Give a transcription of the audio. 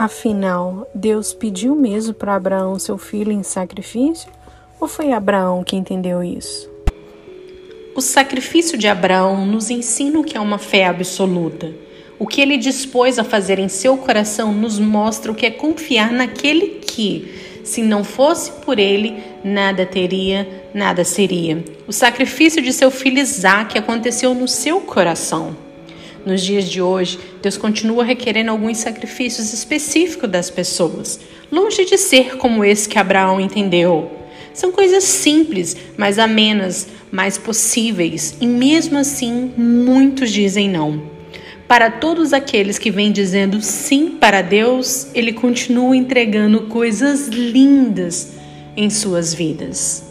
Afinal, Deus pediu mesmo para Abraão seu filho em sacrifício? Ou foi Abraão que entendeu isso? O sacrifício de Abraão nos ensina o que é uma fé absoluta. O que ele dispôs a fazer em seu coração nos mostra o que é confiar naquele que, se não fosse por ele, nada teria, nada seria. O sacrifício de seu filho Isaac aconteceu no seu coração. Nos dias de hoje, Deus continua requerendo alguns sacrifícios específicos das pessoas, longe de ser como esse que Abraão entendeu. São coisas simples, mais amenas, mais possíveis, e mesmo assim, muitos dizem não. Para todos aqueles que vêm dizendo sim para Deus, Ele continua entregando coisas lindas em suas vidas.